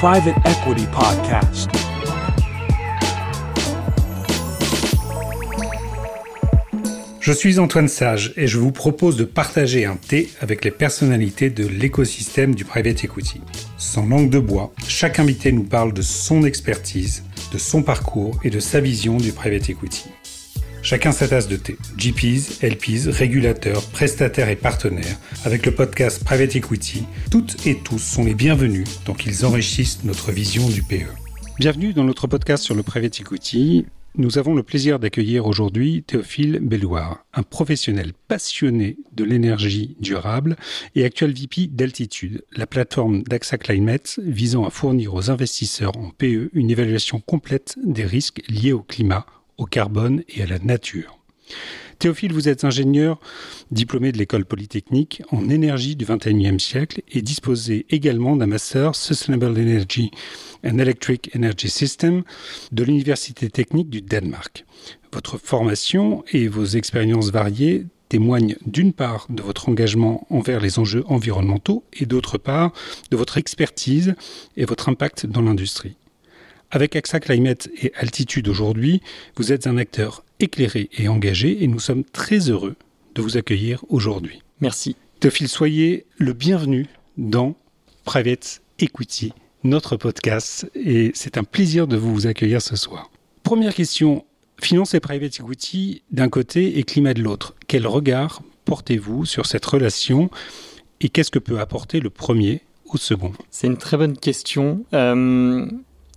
Private Equity Podcast. Je suis Antoine Sage et je vous propose de partager un thé avec les personnalités de l'écosystème du private equity. Sans langue de bois, chaque invité nous parle de son expertise, de son parcours et de sa vision du private equity. Chacun sa tasse de thé. GPs, LPs, régulateurs, prestataires et partenaires. Avec le podcast Private Equity, toutes et tous sont les bienvenus tant qu'ils enrichissent notre vision du PE. Bienvenue dans notre podcast sur le Private Equity. Nous avons le plaisir d'accueillir aujourd'hui Théophile Belloir, un professionnel passionné de l'énergie durable et actuel VP d'Altitude, la plateforme d'AXA Climate visant à fournir aux investisseurs en PE une évaluation complète des risques liés au climat, au carbone et à la nature. Théophile, vous êtes ingénieur diplômé de l'école polytechnique en énergie du XXIe siècle et disposez également d'un master Sustainable Energy and Electric Energy System de l'Université technique du Danemark. Votre formation et vos expériences variées témoignent d'une part de votre engagement envers les enjeux environnementaux et d'autre part de votre expertise et votre impact dans l'industrie. Avec AXA Climate et Altitude aujourd'hui, vous êtes un acteur éclairé et engagé et nous sommes très heureux de vous accueillir aujourd'hui. Merci. Théophile, soyez le bienvenu dans Private Equity, notre podcast, et c'est un plaisir de vous accueillir ce soir. Première question, finance et private equity d'un côté et climat de l'autre. Quel regard portez-vous sur cette relation et qu'est-ce que peut apporter le premier au second? C'est une très bonne question. Euh,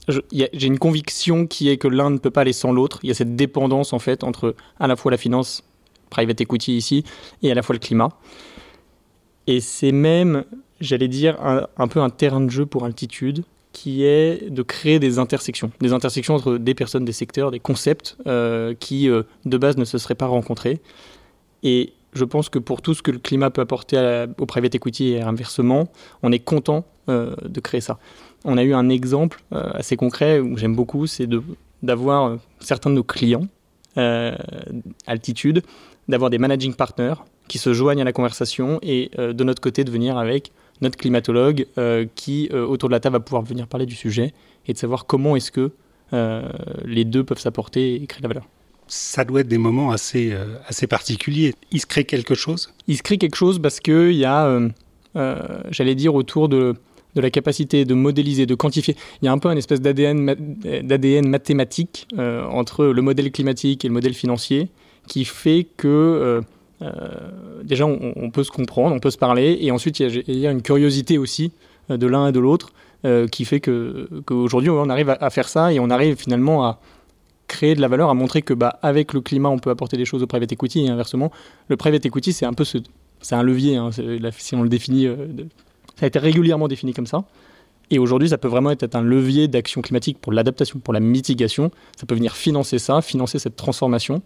j'ai une conviction qui est que l'un ne peut pas aller sans l'autre. Il y a cette dépendance en fait entre à la fois la finance, private equity ici, et à la fois le climat. Et c'est même, j'allais dire, un, peu un terrain de jeu pour altitude qui est de créer des intersections, des intersections entre des personnes, des secteurs, des concepts euh, qui euh, de base ne se seraient pas rencontrés. Et je pense que pour tout ce que le climat peut apporter au private equity et inversement, on est content de créer ça on a eu un exemple euh, assez concret où j'aime beaucoup, c'est d'avoir euh, certains de nos clients, euh, altitude, d'avoir des managing partners qui se joignent à la conversation et de notre côté de venir avec notre climatologue qui, autour de la table, va pouvoir venir parler du sujet et de savoir comment est-ce que les deux peuvent s'apporter et créer de la valeur. Ça doit être des moments assez, assez particuliers. Il se crée quelque chose? Il se crée quelque chose parce qu'il y a, j'allais dire, autour de de la capacité de modéliser, de quantifier. Il y a un peu un espèce d'ADN mathématique euh, entre le modèle climatique et le modèle financier qui fait que euh, euh, déjà on, peut se comprendre, on peut se parler, et ensuite il y a, une curiosité aussi de l'un et de l'autre qui fait que qu'aujourd'hui on arrive à, faire ça et on arrive finalement à créer de la valeur, à montrer que bah, avec le climat on peut apporter des choses au private equity et inversement. Le private equity c'est un peu ce, c'est un levier, hein, si on le définit ça a été régulièrement défini comme ça. Et aujourd'hui, ça peut vraiment être un levier d'action climatique pour l'adaptation, pour la mitigation. Ça peut venir financer ça, financer cette transformation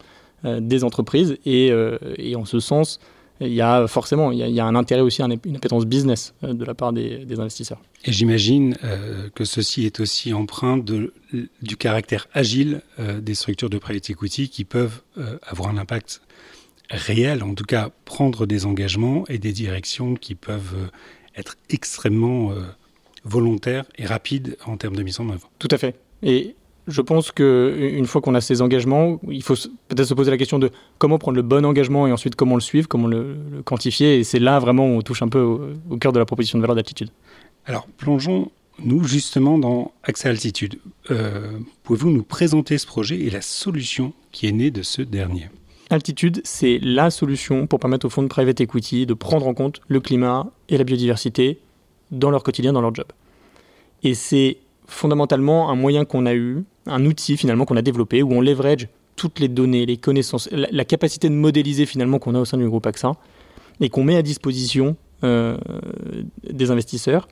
euh, des entreprises. Euh, et, en ce sens, il y a forcément il y a, un intérêt aussi, une appétence business euh, de la part des, investisseurs. Et j'imagine que ceci est aussi empreint du caractère agile des structures de private equity qui peuvent avoir un impact réel, en tout cas prendre des engagements et des directions qui peuvent être extrêmement euh, volontaire et rapide en termes de mise en œuvre. Tout à fait. Et je pense qu'une fois qu'on a ces engagements, il faut peut-être se poser la question de comment prendre le bon engagement et ensuite comment le suivre, comment le, quantifier. Et c'est là vraiment où on touche un peu au, cœur de la proposition de valeur d'altitude. Alors plongeons nous justement dans Accès Altitude. Euh, pouvez-vous nous présenter ce projet et la solution qui est née de ce dernier? Altitude, c'est la solution pour permettre aux fonds de private equity de prendre en compte le climat et la biodiversité dans leur quotidien, dans leur job. Et c'est fondamentalement un moyen qu'on a eu, un outil finalement qu'on a développé où on leverage toutes les données, les connaissances, la, capacité de modéliser finalement qu'on a au sein du groupe AXA et qu'on met à disposition euh, des investisseurs.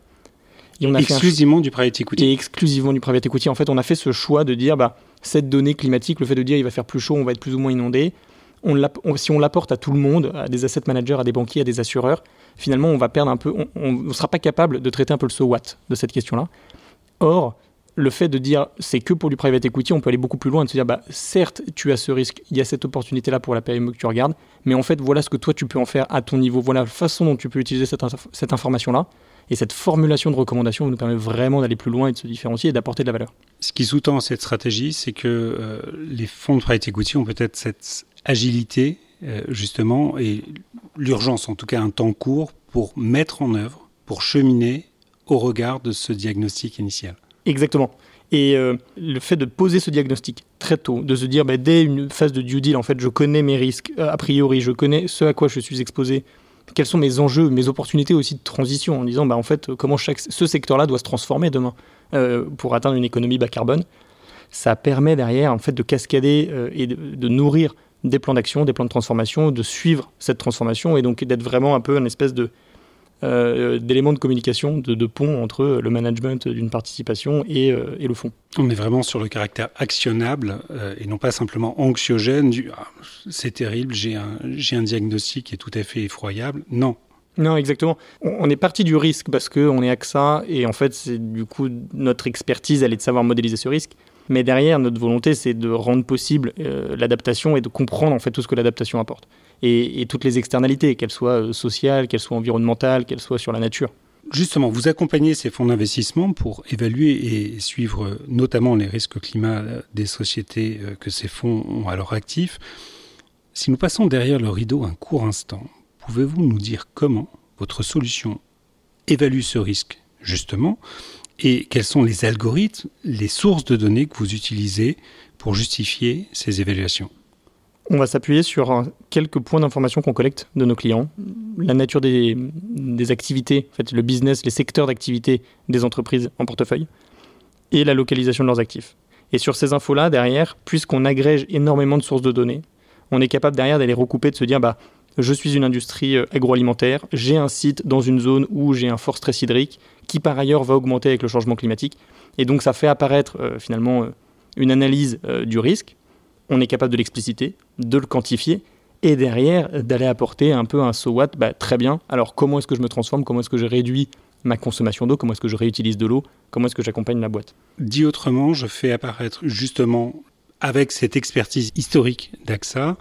Et on a exclusivement du private equity. Et exclusivement du private equity. En fait, on a fait ce choix de dire, bah, cette donnée climatique, le fait de dire il va faire plus chaud, on va être plus ou moins inondé, si on l'apporte à tout le monde, à des asset managers, à des banquiers, à des assureurs, finalement, on va perdre un peu, on ne sera pas capable de traiter un peu le so what de cette question-là. Or, le fait de dire c'est que pour du private equity, on peut aller beaucoup plus loin et de se dire bah, certes, tu as ce risque, il y a cette opportunité-là pour la PME que tu regardes, mais en fait, voilà ce que toi tu peux en faire à ton niveau, voilà la façon dont tu peux utiliser cette, information-là. Et cette formulation de recommandations nous permet vraiment d'aller plus loin et de se différencier et d'apporter de la valeur. Ce qui sous-tend cette stratégie, c'est que euh, les fonds de private equity ont peut-être cette agilité, euh, justement, et l'urgence, en tout cas un temps court, pour mettre en œuvre, pour cheminer au regard de ce diagnostic initial. Exactement. Et euh, le fait de poser ce diagnostic très tôt, de se dire bah, dès une phase de due deal, en fait, je connais mes risques, a priori, je connais ce à quoi je suis exposé, quels sont mes enjeux, mes opportunités aussi de transition, en disant bah, en fait, comment ce secteur-là doit se transformer demain euh, pour atteindre une économie bas carbone. Ça permet derrière en fait, de cascader euh, et de, nourrir des plans d'action, des plans de transformation, de suivre cette transformation et donc d'être vraiment un peu une espèce de euh, d'éléments de communication, de, pont entre le management d'une participation et, et, le fonds. On est vraiment sur le caractère actionnable et non pas simplement anxiogène du ah, c'est terrible, j'ai un, un diagnostic qui est tout à fait effroyable. Non, non, exactement. On est parti du risque parce qu'on est AXA et en fait, c'est du coup notre expertise, elle est de savoir modéliser ce risque. Mais derrière, notre volonté, c'est de rendre possible euh, l'adaptation et de comprendre en fait tout ce que l'adaptation apporte et, toutes les externalités, qu'elles soient euh, sociales, qu'elles soient environnementales, qu'elles soient sur la nature. Justement, vous accompagnez ces fonds d'investissement pour évaluer et suivre euh, notamment les risques climat des sociétés que ces fonds ont à leur actif. Si nous passons derrière le rideau un court instant, Pouvez-vous nous dire comment votre solution évalue ce risque, justement, et quels sont les algorithmes, les sources de données que vous utilisez pour justifier ces évaluations? On va s'appuyer sur quelques points d'information qu'on collecte de nos clients, la nature des, activités, en le business, les secteurs d'activité des entreprises en portefeuille, et la localisation de leurs actifs. Et sur ces infos-là, derrière, puisqu'on agrège énormément de sources de données, on est capable derrière d'aller recouper, de se dire, bah, je suis une industrie euh, agroalimentaire, j'ai un site dans une zone où j'ai un fort stress hydrique qui par ailleurs va augmenter avec le changement climatique. Et donc ça fait apparaître euh, finalement euh, une analyse du risque. On est capable de l'expliciter, de le quantifier et derrière d'aller apporter un peu un so what, bah, très bien. Alors comment est-ce que je me transforme, comment est-ce que je réduis ma consommation d'eau, comment est-ce que je réutilise de l'eau, comment est-ce que j'accompagne la boîte? Dit autrement, je fais apparaître justement avec cette expertise historique d'AXA,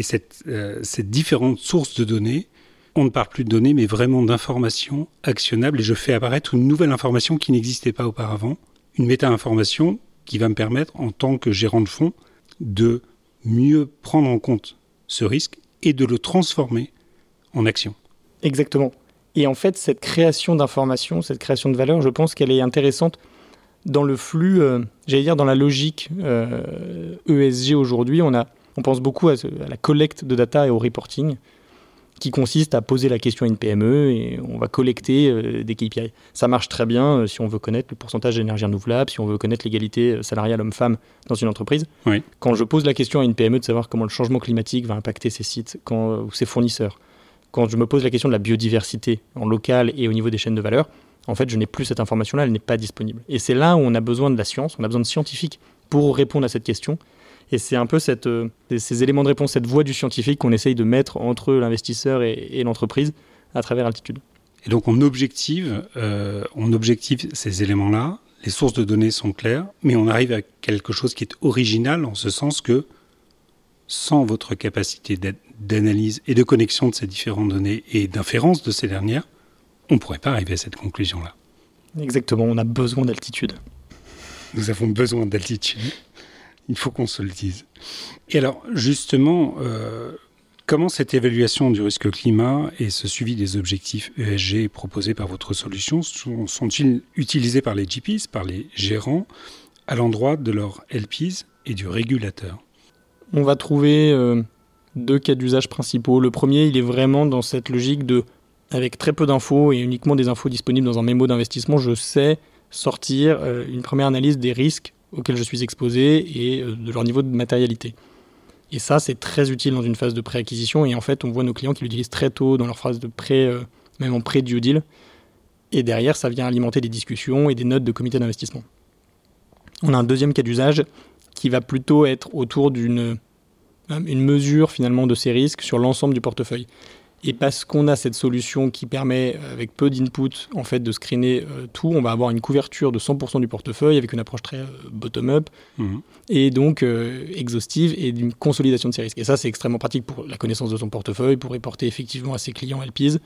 et cette, euh, cette différente source de données, on ne parle plus de données, mais vraiment d'informations actionnables. Et je fais apparaître une nouvelle information qui n'existait pas auparavant, une méta-information qui va me permettre, en tant que gérant de fonds, de mieux prendre en compte ce risque et de le transformer en action. Exactement. Et en fait, cette création d'informations, cette création de valeur, je pense qu'elle est intéressante dans le flux, euh, j'allais dire dans la logique ESG euh, e aujourd'hui. On a on pense beaucoup à, la collecte de data et au reporting, qui consiste à poser la question à une PME et on va collecter euh, des KPI. Ça marche très bien euh, si on veut connaître le pourcentage d'énergie renouvelable, si on veut connaître l'égalité euh, salariale homme-femme dans une entreprise. Quand je pose la question à une PME de savoir comment le changement climatique va impacter ses sites quand, ou ses fournisseurs, quand je me pose la question de la biodiversité en local et au niveau des chaînes de valeur, en fait, je n'ai plus cette information-là, elle n'est pas disponible. Et c'est là où on a besoin de la science, on a besoin de scientifiques pour répondre à cette question et c'est un peu cette, euh, ces éléments de réponse, cette voie du scientifique qu'on essaye de mettre entre l'investisseur et, l'entreprise à travers Altitude. Et donc on objective, euh, on objective ces éléments-là, les sources de données sont claires, mais on arrive à quelque chose qui est original en ce sens que sans votre capacité d'analyse et de connexion de ces différentes données et d'inférence de ces dernières, on ne pourrait pas arriver à cette conclusion-là. Exactement, on a besoin d'altitude. Nous avons besoin d'altitude. Il faut qu'on se le dise. Et alors, justement, euh, comment cette évaluation du risque climat et ce suivi des objectifs ESG proposés par votre solution sont-ils utilisés par les GPs, par les gérants, à l'endroit de leurs LPs et du régulateur? On va trouver euh, deux cas d'usage principaux. Le premier, il est vraiment dans cette logique de, avec très peu d'infos et uniquement des infos disponibles dans un mémo d'investissement, je sais sortir euh, une première analyse des risques auxquels je suis exposé et euh, de leur niveau de matérialité. Et ça, c'est très utile dans une phase de pré-acquisition. Et en fait, on voit nos clients qui l'utilisent très tôt dans leur phase de pré, euh, même en pré-due deal. Et derrière, ça vient alimenter des discussions et des notes de comité d'investissement. On a un deuxième cas d'usage qui va plutôt être autour d'une euh, mesure finalement de ces risques sur l'ensemble du portefeuille. Et parce qu'on a cette solution qui permet, avec peu d'input, en fait, de screener euh, tout, on va avoir une couverture de 100% du portefeuille avec une approche très euh, bottom-up mhm. et donc euh, exhaustive et d'une consolidation de ces risques. Et ça, c'est extrêmement pratique pour la connaissance de son portefeuille, pour reporter effectivement à ses clients LPs,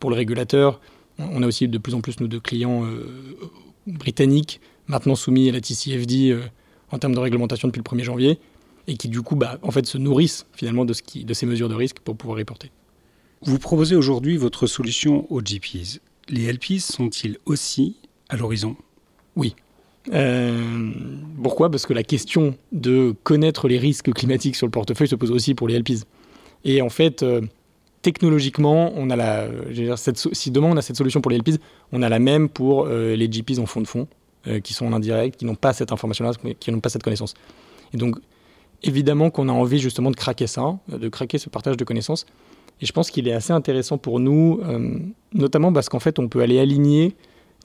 pour le régulateur, On a aussi de plus en plus nous de clients britanniques maintenant soumis à la TCFD en termes de réglementation depuis le 1er janvier et qui du coup bah, en fait se nourrissent finalement de, ce qui, de ces mesures de risque pour pouvoir reporter. Vous proposez aujourd'hui votre solution aux GPs. Les LPs sont-ils aussi à l'horizon? Oui. Euh, pourquoi? Parce que la question de connaître les risques climatiques sur le portefeuille se pose aussi pour les LPs. Et en fait, euh, technologiquement, on a cette, si demain on a cette solution pour les LPs, on a la même pour euh, les GPs en fonds de fonds, qui sont en indirect, qui n'ont pas cette information-là, qui n'ont pas cette connaissance. Et donc, évidemment qu'on a envie justement de craquer ça, de craquer ce partage de connaissances. Et je pense qu'il est assez intéressant pour nous, euh, notamment parce qu'en fait, on peut aller aligner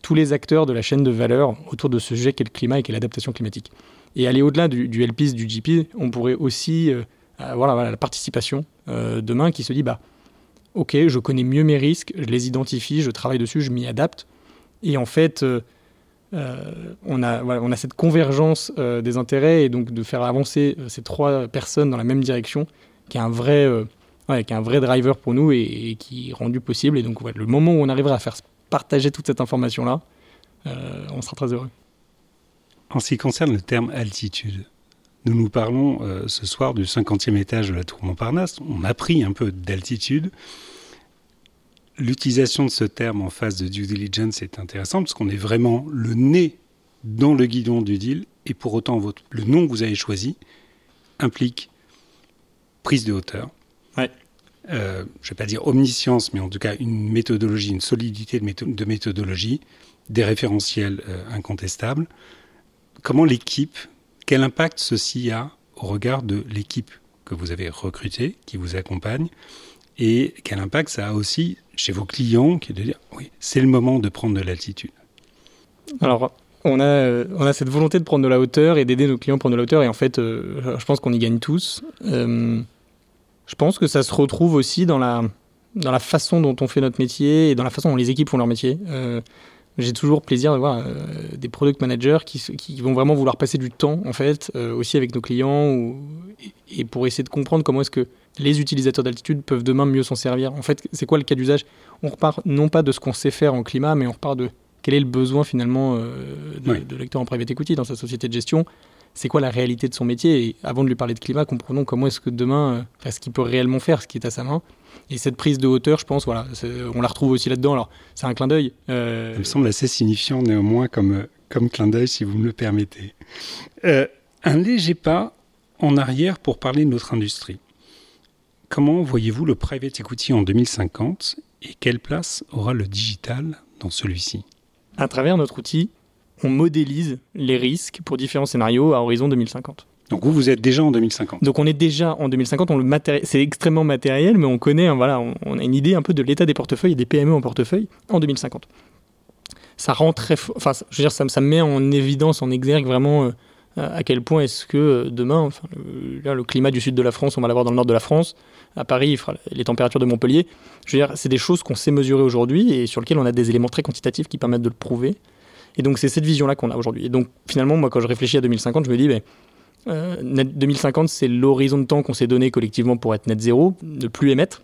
tous les acteurs de la chaîne de valeur autour de ce sujet qu'est le climat et qu'est l'adaptation climatique. Et aller au-delà du, du LPIS, du GP, on pourrait aussi euh, avoir la, participation euh, demain qui se dit, bah, ok, je connais mieux mes risques, je les identifie, je travaille dessus, je m'y adapte. Et en fait, on, a, on a cette convergence des intérêts et donc de faire avancer ces trois personnes dans la même direction, qui est un vrai un vrai driver pour nous et, qui est rendu possible. Et donc, le moment où on arrivera à faire partager toute cette information-là, euh, on sera très heureux. En ce qui concerne le terme altitude, nous nous parlons euh, ce soir du 50e étage de la tour Montparnasse. On a pris un peu d'altitude. L'utilisation de ce terme en phase de due diligence est intéressante parce qu'on est vraiment le nez dans le guidon du deal et pour autant votre, le nom que vous avez choisi implique prise de hauteur, euh, je ne vais pas dire omniscience, mais en tout cas une méthodologie, une solidité de, méthodologie, des référentiels euh, incontestables. Comment l'équipe, quel impact ceci a au regard de l'équipe que vous avez recrutée, qui vous accompagne, et quel impact ça a aussi chez vos clients, qui est de dire, oui, c'est le moment de prendre de l'altitude. Alors, on a, euh, on a cette volonté de prendre de la hauteur et d'aider nos clients à prendre de la hauteur, et en fait, je pense qu'on y gagne tous. Je pense que ça se retrouve aussi dans la, dans la façon dont on fait notre métier et dans la façon dont les équipes font leur métier. Euh, j'ai toujours plaisir de voir euh, des product managers qui, qui, vont vraiment vouloir passer du temps, en fait, euh, aussi avec nos clients, ou, et, pour essayer de comprendre comment est-ce que les utilisateurs d'altitude peuvent demain mieux s'en servir. En fait, c'est quoi le cas d'usage? On repart non pas de ce qu'on sait faire en climat, mais on repart de quel est le besoin finalement de, de lecteur en private equity dans sa société de gestion? C'est quoi la réalité de son métier? Et avant de lui parler de climat, comprenons comment est-ce que demain, euh, ce qu'il peut réellement faire, ce qui est à sa main. Et cette prise de hauteur, je pense, voilà, on la retrouve aussi là-dedans. Alors, c'est un clin d'œil. Euh... Ça me semble assez signifiant néanmoins comme, comme clin d'œil, si vous me le permettez. Euh, un léger pas en arrière pour parler de notre industrie. Comment voyez-vous le private equity en 2050 et quelle place aura le digital dans celui-ci? À travers notre outil, on modélise les risques pour différents scénarios à horizon 2050. Donc vous, vous êtes déjà en 2050. Donc on est déjà en 2050. On le c'est extrêmement matériel, mais on connaît, hein, voilà, on, a une idée un peu de l'état des portefeuilles et des PME en portefeuille en 2050. Ça rend très, enfin, je veux dire, ça, ça met en évidence, en exergue vraiment euh, à quel point est-ce que euh, demain, le climat du sud de la France, on va l'avoir dans le nord de la France. À Paris, il fera les températures de Montpellier. Je veux dire, c'est des choses qu'on sait mesurer aujourd'hui et sur lesquelles on a des éléments très quantitatifs qui permettent de le prouver. Et donc c'est cette vision-là qu'on a aujourd'hui. Et donc finalement, moi quand je réfléchis à 2050, je me dis, ben, euh, 2050 c'est l'horizon de temps qu'on s'est donné collectivement pour être net zéro, ne plus émettre.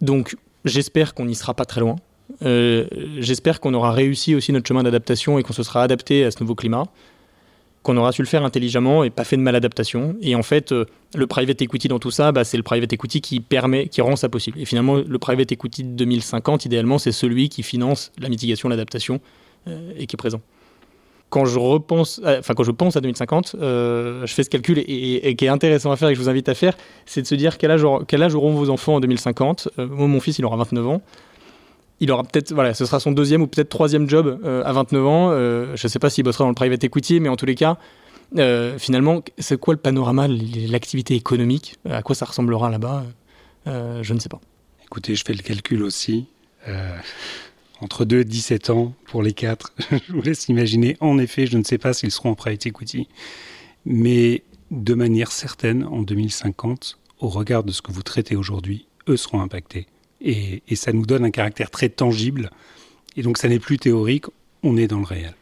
Donc j'espère qu'on n'y sera pas très loin. Euh, j'espère qu'on aura réussi aussi notre chemin d'adaptation et qu'on se sera adapté à ce nouveau climat, qu'on aura su le faire intelligemment et pas fait de maladaptation. Et en fait, euh, le private equity dans tout ça, bah, c'est le private equity qui permet, qui rend ça possible. Et finalement, le private equity de 2050, idéalement, c'est celui qui finance la mitigation, l'adaptation et qui est présent. Quand je repense, enfin quand je pense à 2050, euh, je fais ce calcul et, qui est intéressant à faire et que je vous invite à faire, c'est de se dire quel âge, auront vos enfants en 2050. Euh, moi, mon fils, il aura 29 ans il aura peut-être, voilà, ce sera son deuxième ou peut-être troisième job à 29 ans. je ne sais pas s'il bossera dans le private equity, mais en tous les cas, finalement, c'est quoi le panorama, l'activité économique? À quoi ça ressemblera là-bas? Je ne sais pas. Écoutez, je fais le calcul aussi entre 2 et 17 ans pour les quatre. je vous laisse imaginer. En effet, je ne sais pas s'ils seront en private equity, mais de manière certaine, en 2050, au regard de ce que vous traitez aujourd'hui, eux seront impactés. Et, ça nous donne un caractère très tangible. Et donc, ça n'est plus théorique, on est dans le réel.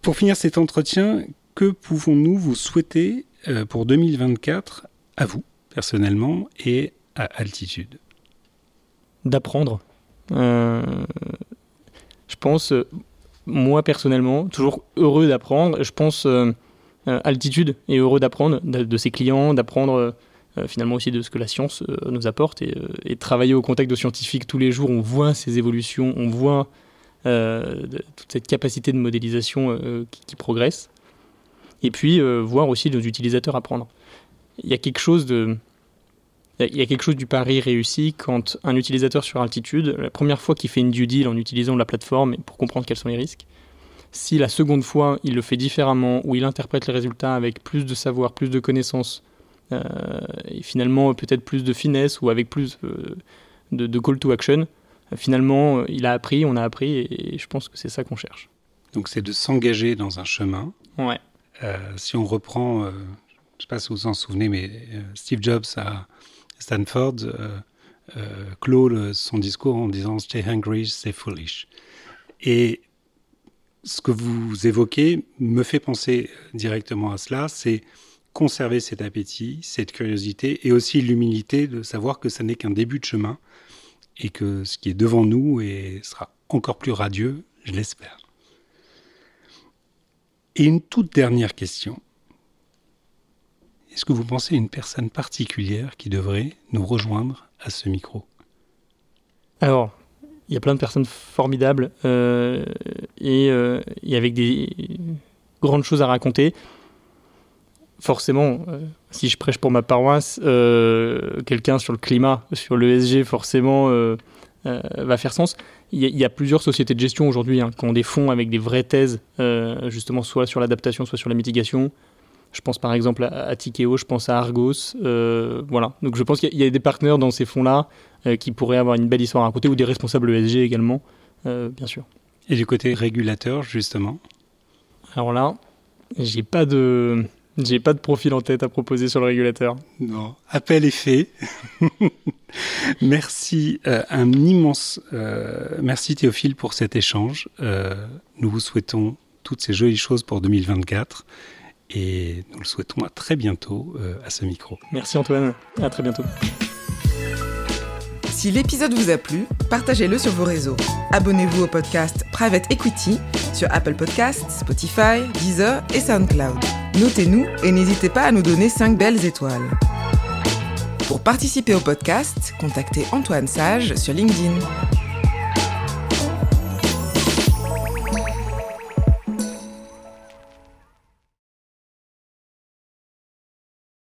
Pour finir cet entretien, que pouvons-nous vous souhaiter euh, pour 2024 à vous, personnellement, et à altitude? D'apprendre euh, pense, moi personnellement, toujours heureux d'apprendre. Je pense altitude et heureux d'apprendre de, ses clients, d'apprendre finalement aussi de ce que la science nous apporte et, travailler au contact de scientifiques tous les jours. On voit ces évolutions, on voit toute cette capacité de modélisation qui, progresse. Et puis voir aussi nos utilisateurs apprendre. Il y a quelque chose de il y a quelque chose du pari réussi quand un utilisateur sur altitude, la première fois qu'il fait une due deal en utilisant la plateforme pour comprendre quels sont les risques, si la seconde fois il le fait différemment ou il interprète les résultats avec plus de savoir, plus de connaissances, euh, et finalement peut-être plus de finesse ou avec plus euh, de, call to action, finalement euh, il a appris, on a appris et, je pense que c'est ça qu'on cherche. Donc c'est de s'engager dans un chemin. Ouais. si on reprend, je ne sais pas si vous vous en souvenez, mais Steve Jobs a Stanford euh, euh, clôt son discours en disant Stay hungry, stay foolish. Et ce que vous évoquez me fait penser directement à cela, c'est conserver cet appétit, cette curiosité et aussi l'humilité de savoir que ce n'est qu'un début de chemin et que ce qui est devant nous sera encore plus radieux, je l'espère. Et une toute dernière question. Est-ce que vous pensez à une personne particulière qui devrait nous rejoindre à ce micro? Alors, il y a plein de personnes formidables euh, et, euh, et, avec des grandes choses à raconter. Forcément, euh, si je prêche pour ma paroisse, quelqu'un sur le climat, sur l'ESG, forcément, va faire sens. Il y, a, plusieurs sociétés de gestion aujourd'hui hein, qui ont des fonds avec des vraies thèses, justement, soit sur l'adaptation, soit sur la mitigation. Je pense par exemple à, Tikeo, je pense à Argos. Euh, voilà. Donc je pense qu'il y, a des partenaires dans ces fonds-là euh, qui pourraient avoir une belle histoire à raconter, ou des responsables ESG également, euh, bien sûr. Et du côté régulateur, justement? Alors là, j'ai pas de. J'ai pas de profil en tête à proposer sur le régulateur. Non, appel est fait. merci, un immense merci Théophile pour cet échange. nous vous souhaitons toutes ces jolies choses pour 2024 et nous le souhaitons à très bientôt euh, à ce micro. Merci Antoine, à très bientôt. Si l'épisode vous a plu, partagez-le sur vos réseaux. Abonnez-vous au podcast Private Equity sur Apple Podcasts, Spotify, Deezer et SoundCloud. Notez-nous et n'hésitez pas à nous donner 5 belles étoiles. Pour participer au podcast, contactez Antoine Sage sur LinkedIn.